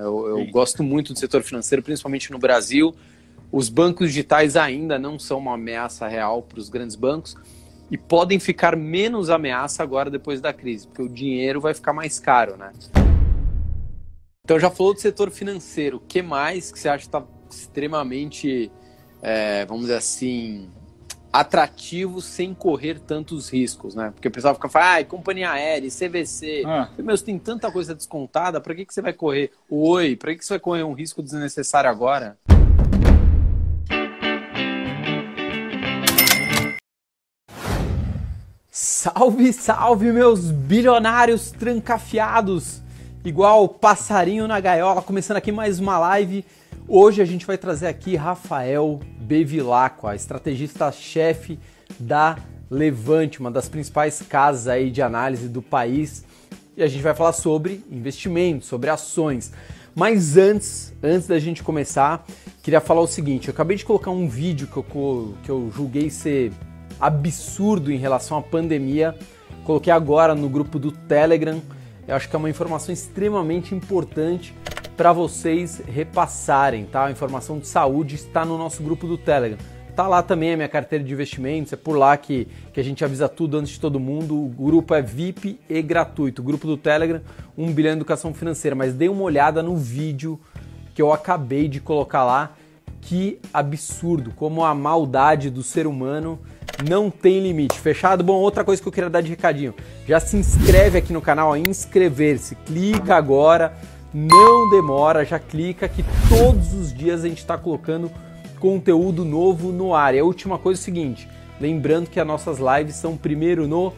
Eu, eu gosto muito do setor financeiro, principalmente no Brasil. Os bancos digitais ainda não são uma ameaça real para os grandes bancos e podem ficar menos ameaça agora depois da crise, porque o dinheiro vai ficar mais caro, né? Então já falou do setor financeiro. O que mais que você acha que está extremamente, é, vamos dizer assim, atrativo sem correr tantos riscos, né? Porque o pessoal fica falando, ah, companhia aérea, CVC. Ah. Meu, você tem tanta coisa descontada, para que, que você vai correr? Oi, para que, que você vai correr um risco desnecessário agora? Salve, salve, meus bilionários trancafiados! Igual passarinho na gaiola, começando aqui mais uma live. Hoje a gente vai trazer aqui Rafael Bevilacqua, estrategista-chefe da Levante, uma das principais casas aí de análise do país. E a gente vai falar sobre investimentos, sobre ações. Mas antes, antes da gente começar, queria falar o seguinte: eu acabei de colocar um vídeo que eu, que eu julguei ser absurdo em relação à pandemia. Coloquei agora no grupo do Telegram. Eu acho que é uma informação extremamente importante para vocês repassarem, tá? A informação de saúde está no nosso grupo do Telegram. Tá lá também a minha carteira de investimentos, é por lá que, que a gente avisa tudo antes de todo mundo. O grupo é VIP e gratuito. O grupo do Telegram, 1 bilhão de educação financeira. Mas dê uma olhada no vídeo que eu acabei de colocar lá. Que absurdo, como a maldade do ser humano não tem limite. Fechado? Bom, outra coisa que eu queria dar de recadinho. Já se inscreve aqui no canal, inscrever-se. Clica agora não demora, já clica que todos os dias a gente está colocando conteúdo novo no ar. E a última coisa é o seguinte, lembrando que as nossas lives são primeiro no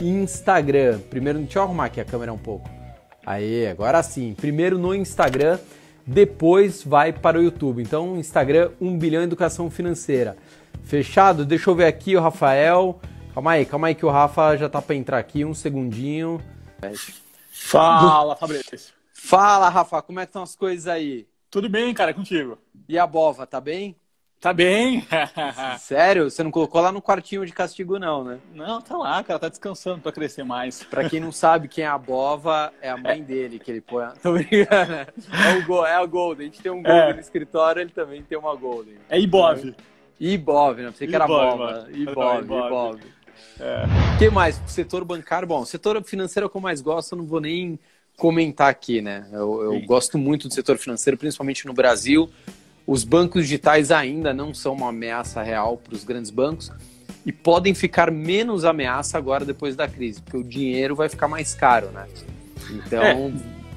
Instagram. Primeiro, deixa eu arrumar aqui a câmera um pouco. Aí, agora sim. Primeiro no Instagram, depois vai para o YouTube. Então, Instagram 1 bilhão educação financeira. Fechado? Deixa eu ver aqui o Rafael. Calma aí, calma aí que o Rafa já tá para entrar aqui, um segundinho. Fala, Fabrício. Fala, Rafa, como é que estão as coisas aí? Tudo bem, cara, contigo. E a Bova, tá bem? Tá bem. Sério? Você não colocou lá no quartinho de castigo, não, né? Não, tá lá, cara, tá descansando pra crescer mais. Pra quem não sabe quem é a Bova, é a mãe dele que ele põe. Tô brincando, né? É, o Go... é a Golden. A gente tem um Golden é. no escritório, ele também tem uma Golden. É Ibov. Ibov, não sei que era Bova. Ibov, Ibov. É. O que mais? Setor bancário, bom, setor financeiro é o que eu mais gosto, eu não vou nem comentar aqui, né? Eu, eu gosto muito do setor financeiro, principalmente no Brasil. Os bancos digitais ainda não são uma ameaça real para os grandes bancos e podem ficar menos ameaça agora depois da crise, porque o dinheiro vai ficar mais caro, né? Então é.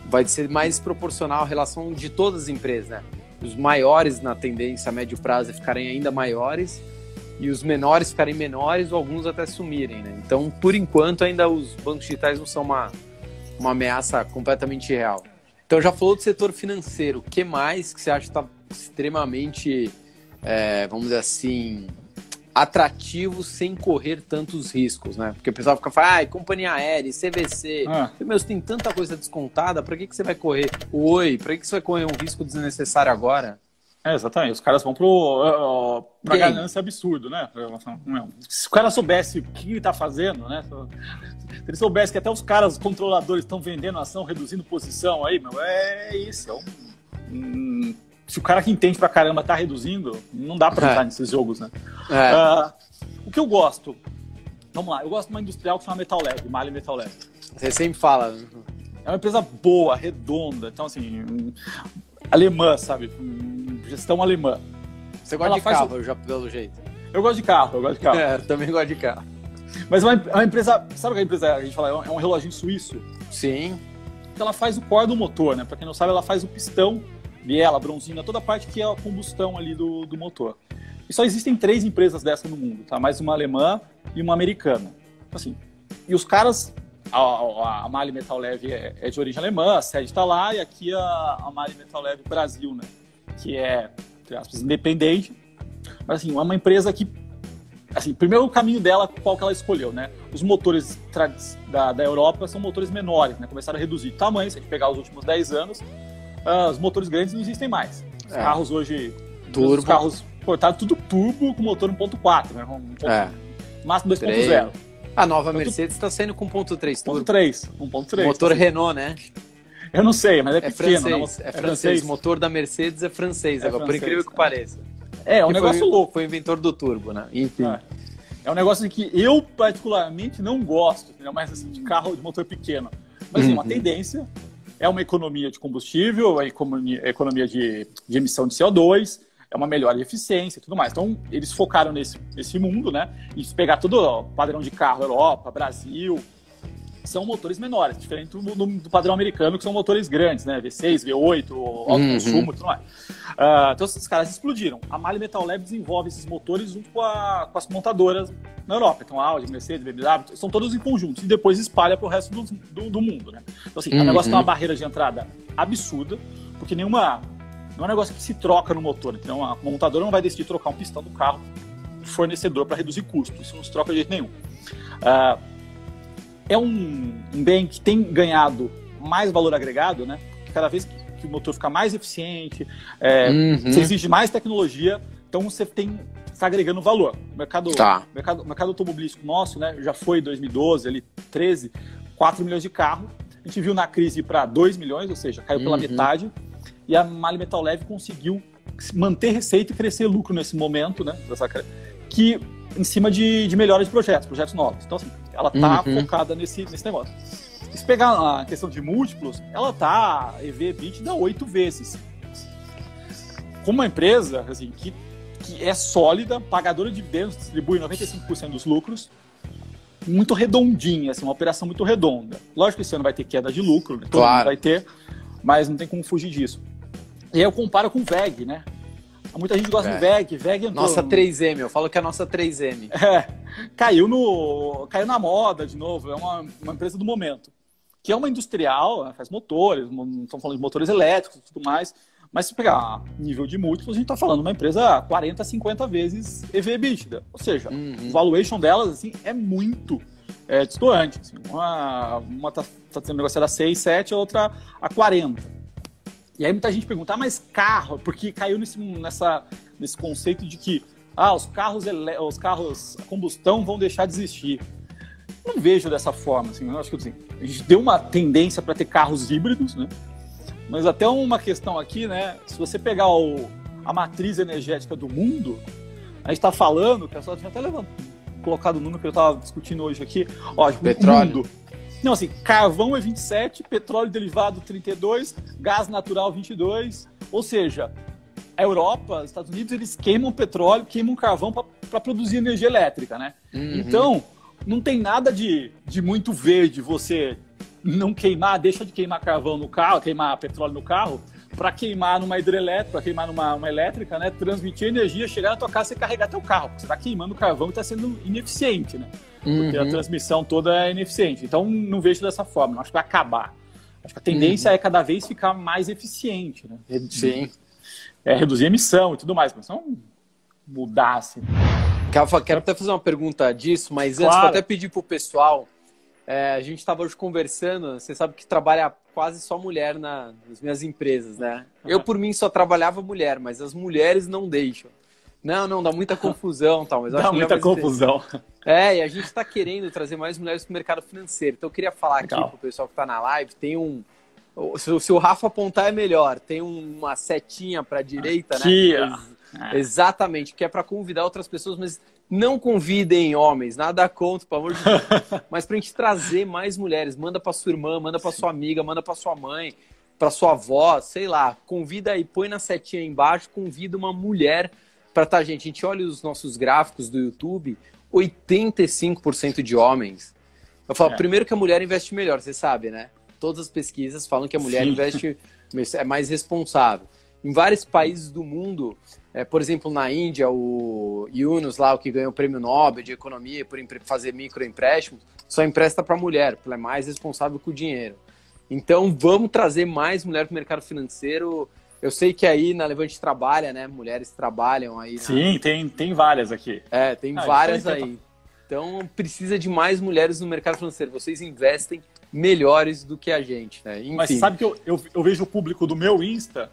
vai ser mais proporcional a relação de todas as empresas, né? Os maiores na tendência a médio prazo é ficarem ainda maiores e os menores ficarem menores ou alguns até sumirem, né? Então, por enquanto, ainda os bancos digitais não são uma uma ameaça completamente real. Então já falou do setor financeiro. O que mais que você acha que está extremamente, é, vamos dizer assim, atrativo sem correr tantos riscos, né? Porque o pessoal fica falando, ah, companhia aérea, CVC. Ah. Meu, você tem tanta coisa descontada, para que, que você vai correr? Oi, para que, que você vai correr um risco desnecessário agora? É, exatamente. Os caras vão pro, uh, pra Game. ganância absurdo, né? Se o cara soubesse o que ele tá fazendo, né? Se ele soubesse que até os caras controladores estão vendendo ação, reduzindo posição aí, meu, é isso. É um, um, se o cara que entende pra caramba tá reduzindo, não dá pra é. entrar nesses jogos, né? É. Uh, o que eu gosto, vamos lá, eu gosto de uma industrial que chama Metal Lab, Malha Metal Lab. Você sempre fala. É uma empresa boa, redonda, então assim, alemã, sabe? Gestão alemã. Você gosta Ela de carro, o... já pelo jeito. Eu gosto de carro, eu gosto de carro. É, também gosto de carro. Mas uma, uma empresa, sabe que a empresa a gente fala, é um é reloginho suíço? Sim. Então ela faz o core do motor, né? Pra quem não sabe, ela faz o pistão, biela, bronzina, toda a parte que é a combustão ali do, do motor. E só existem três empresas dessas no mundo, tá? Mais uma alemã e uma americana. Assim, e os caras, a, a, a Mali Metal Leve é, é, de origem alemã, a sede está lá, e aqui a, a Mali Metal Leve Brasil, né? Que é, entre aspas, independente. Mas assim, é uma empresa que assim, primeiro o caminho dela, qual que ela escolheu, né? Os motores da, da Europa são motores menores, né? Começaram a reduzir tamanho, se a gente pegar os últimos 10 anos, uh, os motores grandes não existem mais. Os é. carros hoje, turbo. os carros portados tudo turbo com motor 1.4, né? Um é. Máximo 2.0. A nova então, Mercedes está saindo com 1.3 turbo. 1.3, 1.3. Motor tá Renault, né? Eu não sei, mas é, É pequeno. francês, né? é francês. O motor da Mercedes é francês, É agora, por francês, incrível que é. pareça. É, é um Que negócio foi, louco. Foi o inventor do turbo, né? Enfim. É. É um negócio que eu particularmente não gosto, entendeu? mas assim, de carro de motor pequeno. Mas assim, uma Uhum. tendência é uma economia de combustível, é economia, é economia de, de emissão de CO2, é uma melhora de eficiência e tudo mais. Então, eles focaram nesse, nesse mundo, né? E se pegar todo o padrão de carro, Europa, Brasil, são motores menores, diferente do, do- do padrão americano, que são motores grandes, né? V6, V8, alto Uhum. consumo e tudo mais. Ah, então, esses caras explodiram. A Mali Metal Lab desenvolve esses motores junto com, a- com as montadoras na Europa. Então, Audi, Mercedes, BMW, são todos em conjunto. E depois espalha para o resto do, do, do mundo, né? Então, assim, Uhum. o negócio tem uma barreira de entrada absurda, porque nenhuma... Não é um negócio que se troca no motor. Então, a montadora não vai decidir trocar um pistão do carro do fornecedor para reduzir custos. Isso não se troca de jeito nenhum. Ah, é um, um bem que tem ganhado mais valor agregado, né? Cada vez que, que o motor fica mais eficiente, é, Uhum. você exige mais tecnologia, então você tem está agregando valor. O mercado, Tá. mercado, mercado automobilístico nosso, né, já foi em 2012, ali 13, 4 milhões de carros. A gente viu na crise para 2 milhões, ou seja, caiu pela Uhum. metade. E a Mali Metal Leve conseguiu manter receita e crescer lucro nesse momento, né? Dessa, que em cima de, de projetos, projetos novos. Então, assim, ela está Uhum. focada nesse, nesse negócio. Se pegar a questão de múltiplos, ela tá EV EBITDA oito vezes. Como uma empresa assim, que, que é sólida, pagadora de dividendos, distribui 95% dos lucros, muito redondinha, assim, uma operação muito redonda. Lógico que esse ano vai ter queda de lucro, né? todo Claro. mundo vai ter, mas não tem como fugir disso. E aí eu comparo com o VEG, né? Muita gente gosta do VEG, VEG entrou Nossa no- 3M, eu falo que é a nossa 3M. é, caiu no caiu na moda de novo, é uma, uma empresa do momento. Que é uma industrial, né, faz motores, estamos falando de motores elétricos e tudo mais, mas se pegar nível de múltiplos, a gente está falando de uma empresa 40, 50 vezes EV EBITDA. Ou seja, Uhum. o valuation delas assim, é muito é, distoante. assim. uma está tá sendo negociada a 6, 7, a outra a 40. E aí muita gente pergunta, ah, mas carro, porque caiu nesse, nessa, nesse conceito de que ah, os carros, os carros a combustão vão deixar de existir. Não vejo dessa forma, assim, eu acho que assim, a gente deu uma tendência para ter carros híbridos, né? Mas até uma questão aqui, né? Se você pegar o- a matriz energética do mundo, a gente está falando, a só tinha até levantado, colocado o número que eu estava discutindo hoje aqui, ó, tipo, o Petróleo. mundo. Não, assim, carvão é 27, petróleo derivado 32, gás natural 22, ou seja, a Europa, os Estados Unidos, eles queimam petróleo, queimam carvão para produzir energia elétrica, né? Uhum. Então, não tem nada de, de muito verde você não queimar, deixa de queimar carvão no carro, queimar petróleo no carro, para queimar numa hidrelétrica, para queimar numa uma elétrica, né? Transmitir energia, chegar na tua casa e carregar teu carro. Você está queimando carvão e está sendo ineficiente, né? Porque a Uhum. transmissão toda é ineficiente. Então, não vejo dessa forma. Não acho que vai acabar. Acho que a tendência é cada vez ficar mais eficiente, né? Sim. É, reduzir a emissão e tudo mais, mas não mudar assim. Rafa, quero até fazer uma pergunta disso, mas antes Claro. vou até pedir pro pessoal. é, a gente estava hoje conversando, você sabe que trabalha quase só mulher na- nas minhas empresas, né? Eu, por mim, só trabalhava mulher, mas as mulheres não deixam. Não, não, dá muita confusão tal, mas Dá muita confusão. É, e a gente está querendo trazer mais mulheres para o mercado financeiro. Então eu queria falar Legal. aqui pro pessoal que está na live, tem um. o- Se, o- o Rafa apontar é melhor, tem um- uma setinha para a direita, Aqui, né? ó. Ex- Exatamente, que é para convidar outras pessoas, mas não convidem homens, nada contra, pelo amor de Deus. mas para a gente trazer mais mulheres, manda para sua irmã, manda para sua amiga, manda para sua mãe, para sua avó, sei lá, convida aí, põe na setinha aí embaixo, convida uma mulher para tá, gente. A gente olha os nossos gráficos do YouTube, 85% de homens. Eu falo, É. primeiro que a mulher investe melhor, você sabe, né? Todas as pesquisas falam que a mulher Sim. investe é mais responsável. Em vários países do mundo, é, por exemplo, na Índia, o Yunus lá, o que ganhou o prêmio Nobel de economia por fazer microempréstimos, só empresta para a mulher, porque ela é mais responsável com o dinheiro. Então, vamos trazer mais mulher para o mercado financeiro. Eu sei que aí na Levante trabalha, né? Mulheres trabalham aí. na- Sim, tem, tem várias aqui. é, tem Ah, várias aí. Então precisa de mais mulheres no mercado financeiro. Vocês investem melhores do que a gente, né? Enfim. Mas sabe que eu, eu, eu vejo o público do meu Insta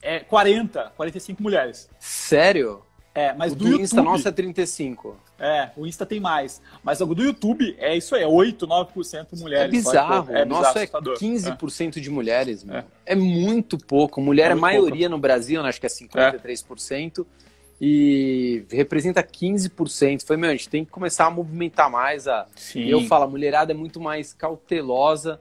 é 40, 45 mulheres. Sério? É, mas o do, do YouTube, Insta nosso é 35. É, o Insta tem mais. Mas o do YouTube é isso aí, é 8, 9% mulheres. É bizarro. É o nosso é assustador. 15% de mulheres. É. É. muito pouco. Mulher É é, muito maioria no Brasil, né? acho que é 53%. E representa 15%. Foi, meu, a gente tem que começar a movimentar mais. A... Sim. E eu falo, a mulherada é muito mais cautelosa.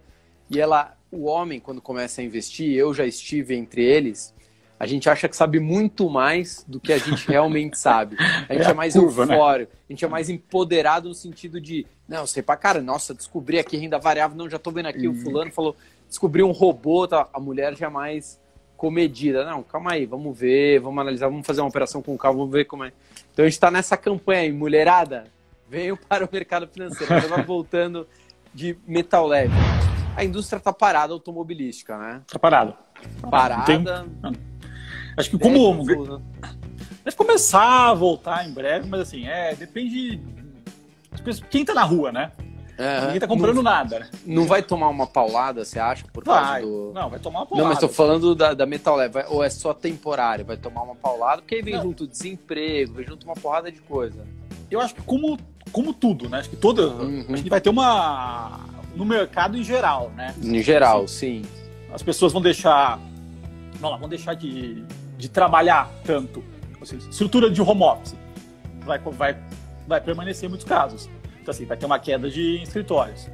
E ela, o homem, quando começa a investir, eu já estive entre eles, a gente acha que sabe muito mais do que a gente realmente sabe. A gente É é, mais curva, né? a gente é mais empoderado no sentido de, não, sei pra cara, nossa, descobri aqui renda variável, não, já tô vendo aqui, o Uhum. fulano falou, descobri um robô, tá? a mulher já é mais comedida. Não, calma aí, vamos ver, vamos analisar, vamos fazer uma operação com calma, vamos ver como é. Então a gente tá nessa campanha aí, mulherada, venham para o mercado financeiro. Agora voltando de metal leve. A indústria tá parada automobilística, né? Tá parado. Parada. Tem- Acho que como. Deve- Deve começar a voltar em breve, mas assim, é, depende de quem tá na rua, né? É, Ninguém tá comprando não, nada, não vai tomar uma paulada, você acha? Por causa Vai. do. Não, vai tomar uma Não, porrada. mas tô falando da, da Metal Leve, vai- ou é só temporário, vai tomar uma paulada, porque aí vem Não. junto desemprego, vem junto uma porrada de coisa. Eu acho que como, como tudo, né? Acho que toda. Uhum. A gente vai ter uma. No mercado em geral, né? Em geral, sim. As pessoas vão deixar. Vamos lá, vão deixar de, de trabalhar tanto. Assim, estrutura de home office vai, vai, vai permanecer em muitos casos. Então, assim, vai ter uma queda de escritórios.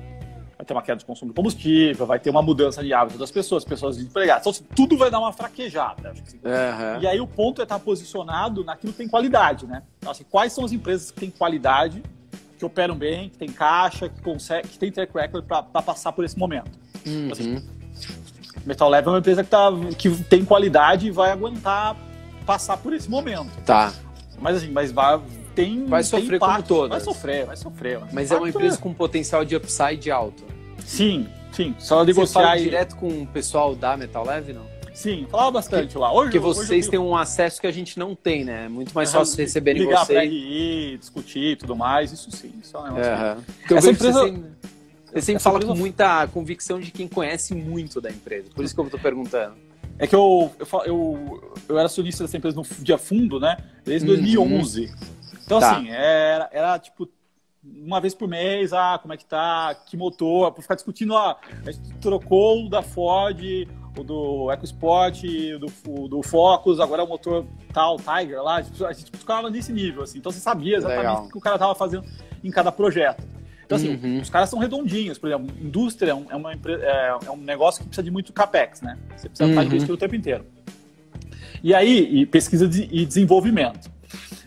Vai ter uma queda de consumo de combustível, vai ter uma mudança de hábito das pessoas, pessoas desempregadas. Então, assim, tudo vai dar uma fraquejada. Acho que, assim. Aham. E aí o ponto é estar posicionado naquilo que tem qualidade, né? Então, assim, quais são as empresas que têm qualidade, que operam bem, que têm caixa, que, consegue, que têm track record para passar por esse momento. Uhum. assim, Metal Leve é uma empresa que, tá, que tem qualidade e vai aguentar passar por esse momento. Tá. Mas assim, mas vai, tem, Vai tem sofrer como impacto. todas. Vai sofrer, vai sofrer. Mas é uma empresa com potencial de upside alto. Sim, sim. Só Você negociar fala e- direto com o pessoal da Metal Leve, não? Sim, falava bastante lá. Hoje, Porque hoje vocês eu têm um acesso que a gente não tem, né? É muito mais Aham, fácil receberem ligar pra vocês. RI, discutir e tudo mais, isso sim. Isso é um que-. Porque eu Essa que empresa- Você você sempre empresa- com muita convicção de quem conhece muito da empresa. Por isso que eu tô perguntando. É que eu, eu, eu, eu era acionista dessa empresa no dia fundo, né? Desde Uhum. 2011. Então, Tá. assim, era, era tipo uma vez por mês, ah, como é que tá, que motor, pra ficar discutindo, ah, a gente trocou o da Ford, o do EcoSport, o do, o do Focus, agora é o motor tal, Tiger lá, a gente, a gente ficava nesse nível, assim, então você sabia exatamente Legal. o que o cara tava fazendo em cada projeto. Então, assim, Uhum. os caras são redondinhos, por exemplo, indústria é um, é uma é, é um negócio que precisa de muito capex, né? Você precisa estar Uhum. investindo o tempo inteiro. E aí, e pesquisa de- e desenvolvimento.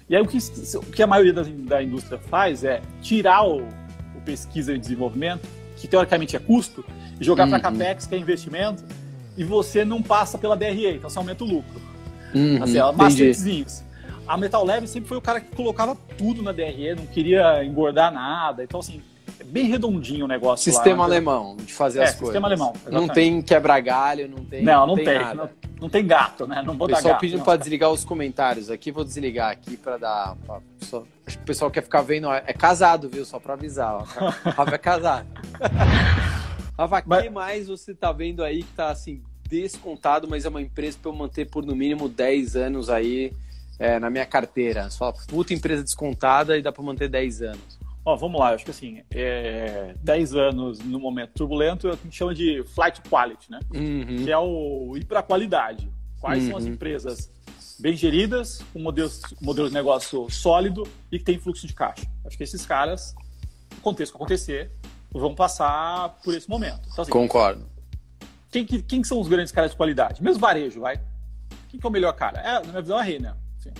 E aí, o que, o que a maioria das- da indústria faz é tirar o, o pesquisa e desenvolvimento, que teoricamente é custo, e jogar para Uhum. capex, que é investimento, e você não passa pela DRE, então você aumenta o lucro. Uhum, Assim, ela entendi. macetezinhos. A Metal Leve sempre foi o cara que colocava tudo na DRE, não queria engordar nada. Então, assim, bem redondinho o negócio Sistema lá. né? alemão de fazer É, as coisas. sistema alemão, Não exatamente. tem quebra-galho, não tem. Não, não, tem. nada. Não, não tem gato, né? Não vou O dar pessoal gato. pedindo não. para desligar os comentários aqui, vou desligar aqui para dar. pra- só- acho que o pessoal quer ficar vendo. É casado, viu? Só para avisar. Ó. Rafa é casado. Rafa, Mas- que mais você tá vendo aí que tá assim, descontado, mas é uma empresa para eu manter por no mínimo 10 anos aí é, na minha carteira? Só puta empresa descontada e dá para manter 10 anos. Ó, vamos lá, eu acho que assim, é, 10 anos no momento turbulento, é o que a gente chama de flight quality, né? Uhum. Que é o ir para a qualidade. Quais são as Uhum. empresas bem geridas, com modelos, modelo de negócio sólido e que tem fluxo de caixa? Acho que esses caras, aconteça o que acontecer, vão passar por esse momento. Então, assim, Concordo. quem, que- quem são os grandes caras de qualidade? Mesmo varejo, vai. Quem que é o melhor cara? É, na minha visão, a Renner. Assim,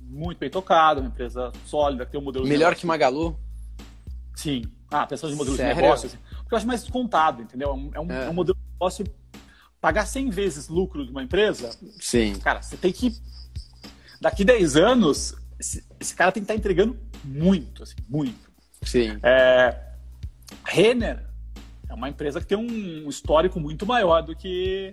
muito bem tocado, uma empresa sólida, que tem um modelo de Melhor que Magalu? Sim. Ah, pensando em modelo Sério? de negócio, assim, porque eu acho mais descontado, entendeu? É um, é um- É. é um modelo de negócio. Pagar 100 vezes lucro de uma empresa, Sim. cara, você tem que. Daqui 10 anos, esse, esse cara tem que estar entregando muito, assim, muito. Sim. É, Renner é uma empresa que tem um histórico muito maior do que,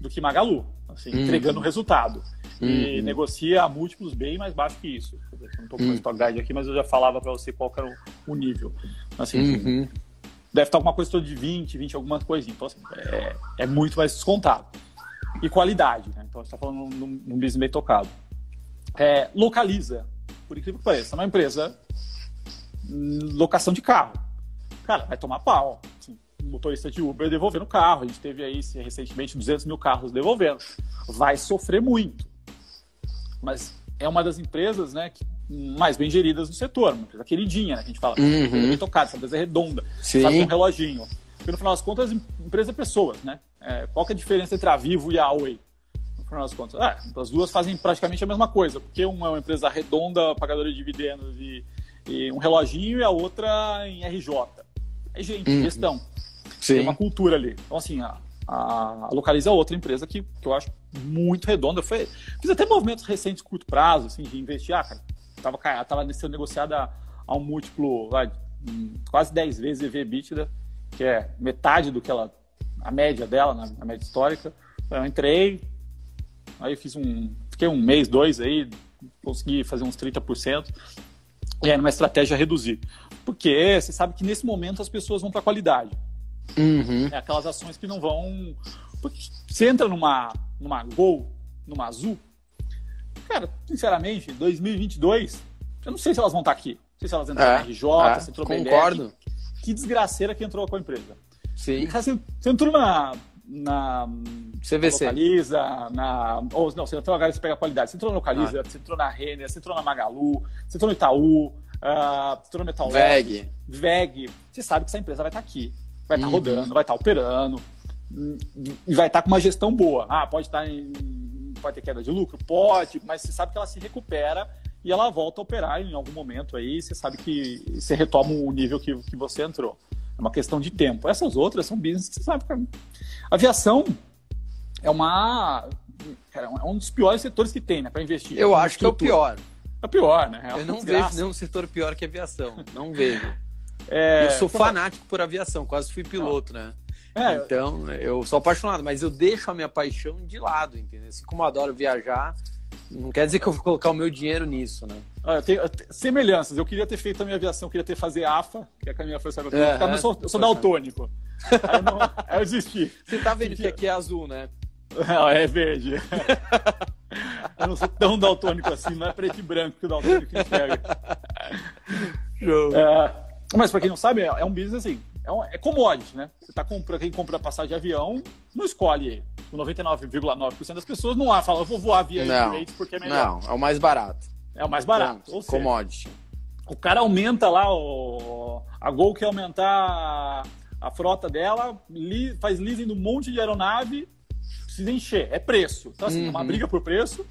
do que Magalu, assim, Uhum. entregando resultado. E Uhum. negocia a múltiplos bem mais baixos que isso. Eu não estou com o stock guide aqui, mas eu já falava para você qual era o, o nível. Assim, Uhum. deve estar alguma coisa de 20, 20 alguma coisinha. Então, assim, é, é muito mais descontado. E qualidade, né? Então, a gente está falando num, num business bem tocado. é, localiza. Por incrível que pareça, é uma empresa hum, locação de carro. Cara, vai tomar pau. Assim, motorista de Uber devolvendo carro. A gente teve aí recentemente 200 mil carros devolvendo. Vai sofrer muito. Mas é uma das empresas né, mais bem geridas do setor. Uma empresa queridinha, né, que a gente fala. Uhum. tocada, essa empresa é redonda. Sim. Faz um reloginho. Porque no final das contas, empresa é pessoas, né? É, qual que é a diferença entre a Vivo e a Oi? No final das contas, é, as duas fazem praticamente a mesma coisa, porque uma é uma empresa redonda, pagadora de dividendos e, e um reloginho, e a outra em RJ. É gente, uhum. gestão. Sim. Tem uma cultura ali. Então, assim, a, a Localiza é outra empresa que, que eu acho muito redonda. Foi, fiz até movimentos recentes, curto prazo, assim, de investir. Ah, cara, tava, tava sendo negociada a um múltiplo lá, quase 10 vezes EV EBITDA, que é metade do que ela, a média dela, na, na média histórica. Eu entrei, aí fiz um, fiquei um mês, dois aí, consegui fazer uns 30%, e aí numa estratégia reduzir. Porque você sabe que nesse momento as pessoas vão para qualidade. Uhum. É aquelas ações que não vão. Porque você entra numa, numa Gol, numa Azul, cara, sinceramente, 2022, eu não sei se elas vão estar aqui. Não sei se elas entraram é, na RJ, é, se entrou Concordo. Que, que desgraceira que entrou com a empresa. Sim. Você, você entrou na, na CVC. Localiza, na. Ou não, você entrou agora você pega a qualidade. Você entrou na Localiza, ah. você entrou na Renner, você entrou na Magalu, você entrou no Itaú, uh, você entrou no Metal VEG. VEG. Você sabe que essa empresa vai estar aqui. Vai estar uhum. rodando, vai estar operando, e vai estar com uma gestão boa. Ah, pode estar em. Pode ter queda de lucro? Pode, mas você sabe que ela se recupera e ela volta a operar em algum momento aí, você sabe que você retoma o nível que, que você entrou. É uma questão de tempo. Essas outras são business que você sabe. Cara. Aviação é uma. Cara, é um dos piores setores que tem, né, para investir. Eu é acho que é o pior. É o pior, né? É eu não desgraça. vejo nenhum setor pior que aviação. Não vejo. É... Eu sou fanático por aviação, quase fui piloto, né? É. Então, eu sou apaixonado, mas eu deixo a minha paixão de lado, entendeu? Assim como eu adoro viajar, não quer dizer que eu vou colocar o meu dinheiro nisso, né? Olha, tem, semelhanças. Eu queria ter feito a minha aviação, eu queria ter fazer AFA, que é a caminha força aeronáutica, é, mas eu sou, eu sou daltônico. aí, eu não, aí eu desisti. Você tá vendo que aqui é azul, né? Não, é verde. eu não sou tão daltônico assim, não é preto e branco que o daltônico enxerga. Show. É, mas para quem não sabe, é um business assim, é, um, é commodity, né? Você tá comprando, quem compra passagem de avião, não escolhe 99,9% das pessoas não há, fala, eu vou voar via não, Emirates porque é melhor. Não, é o mais barato. É o mais barato. Então, ou seja, commodity. O cara aumenta lá, o, a Gol quer aumentar a frota dela, li, faz leasing de um monte de aeronave, precisa encher, é preço. Então, assim, uhum. é uma uhum. briga por preço.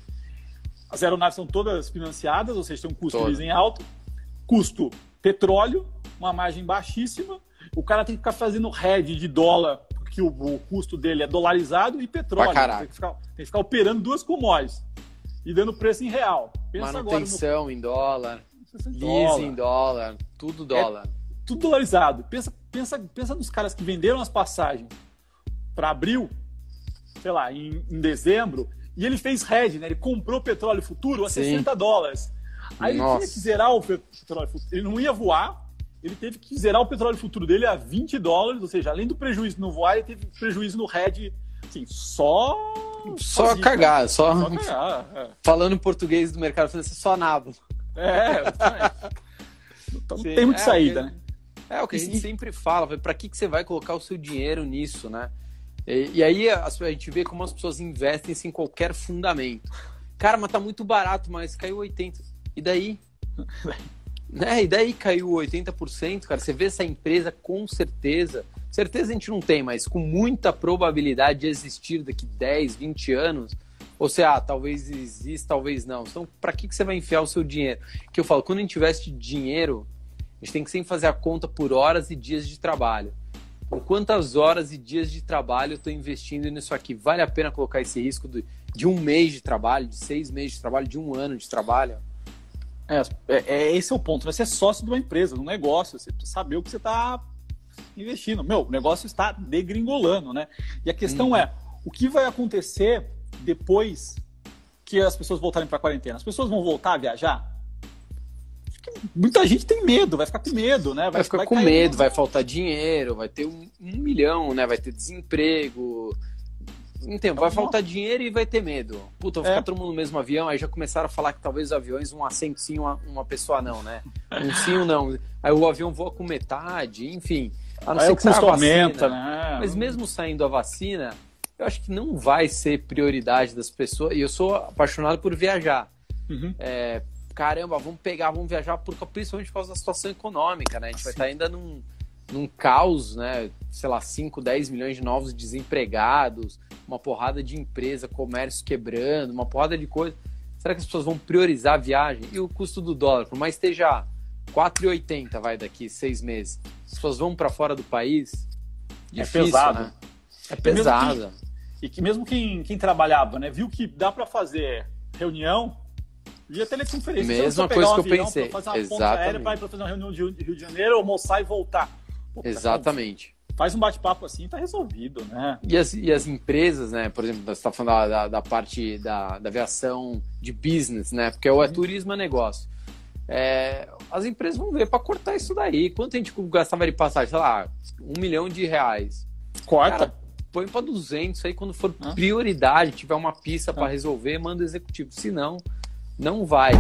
As aeronaves são todas financiadas, ou seja, tem um custo de leasing alto. Custo petróleo, uma margem baixíssima. O cara tem que ficar fazendo hedge de dólar que o, o custo dele é dolarizado e petróleo. Tem que, ficar, tem que ficar operando duas commodities e dando preço em real. Pensa Manutenção no... em dólar, leasing em dólar, tudo dólar. É, tudo dolarizado. Pensa, pensa, pensa nos caras que venderam as passagens para abril, sei lá, em, em, dezembro, e ele fez hedge, né? Ele comprou petróleo futuro a Sim. 60 dólares. Aí Nossa. ele tinha que zerar o petróleo futuro. Ele não ia voar, ele teve que zerar o petróleo futuro dele a 20 dólares, ou seja, além do prejuízo no voar, ele teve prejuízo no RED, assim, só. Só cagar, só. só cagar, é. Falando em português do mercado financeiro, só nabo. É, então, tem muita é, saída, né? É o que a gente sempre fala, para que, que você vai colocar o seu dinheiro nisso, né? E, e aí a, a, gente vê como as pessoas investem sem qualquer fundamento. Cara, mas tá muito barato, mas caiu 80. E daí? Né? E daí caiu 80%, cara. Você vê essa empresa com certeza. Certeza a gente não tem, mas com muita probabilidade de existir daqui 10, 20 anos. Ou seja, ah, talvez exista, talvez não. Então, para que, que você vai enfiar o seu dinheiro? Que eu falo, quando a gente investe dinheiro, a gente tem que sempre fazer a conta por horas e dias de trabalho. Por quantas horas e dias de trabalho eu estou investindo nisso aqui? Vale a pena colocar esse risco de, de um mês de trabalho, de seis meses de trabalho, de um ano de trabalho? É, é, é, esse é o ponto. Você é sócio de uma empresa, de um negócio. Você precisa saber o que você está investindo. Meu, o negócio está degringolando, né? E a questão uhum. é, o que vai acontecer depois que as pessoas voltarem para a quarentena? As pessoas vão voltar a viajar? Muita gente tem medo, vai ficar com medo, né? Vai, vai ficar vai com medo, vai faltar dinheiro, vai ter um, um milhão, né? Vai ter desemprego. Então, vai faltar dinheiro e vai ter medo. Puta, vai É. ficar todo mundo no mesmo avião. Aí já começaram a falar que talvez os aviões, um assento sim, uma, uma pessoa não, né? Um sim, um não. Aí o avião voa com metade, enfim. A não Aí ser que custo aumenta, né? Mas mesmo saindo a vacina, eu acho que não vai ser prioridade das pessoas. E eu sou apaixonado por viajar. Uhum. É, caramba, vamos pegar, vamos viajar, por, principalmente por causa da situação econômica, né? A gente vai estar ainda num, num caos, né? Sei lá, 5, 10 milhões de novos desempregados, uma porrada de empresa, comércio quebrando, uma porrada de coisa. Será que as pessoas vão priorizar a viagem? E o custo do dólar, por mais que esteja 4,80 vai daqui seis meses, as pessoas vão para fora do país? É Difícil, pesado. né? É pesado. E que mesmo quem, quem trabalhava, né, viu que dá para fazer reunião via teleconferência. Mesma coisa pegar um que eu pensei. fazer uma Exatamente. aérea para fazer uma reunião de Rio- de Rio de Janeiro, almoçar e voltar. Puta, Exatamente. Faz um bate-papo assim e tá resolvido, né? E as, e as empresas, né? Por exemplo, você está falando da, da, parte da, da aviação de business, né? Porque o é turismo é negócio. É, as empresas vão ver para cortar isso daí. Quanto a gente gastava de passagem? Sei lá, um milhão de reais. Corta. Cara, põe para 200 aí quando for prioridade, tiver uma pista para resolver, manda o executivo. Se não, não vai.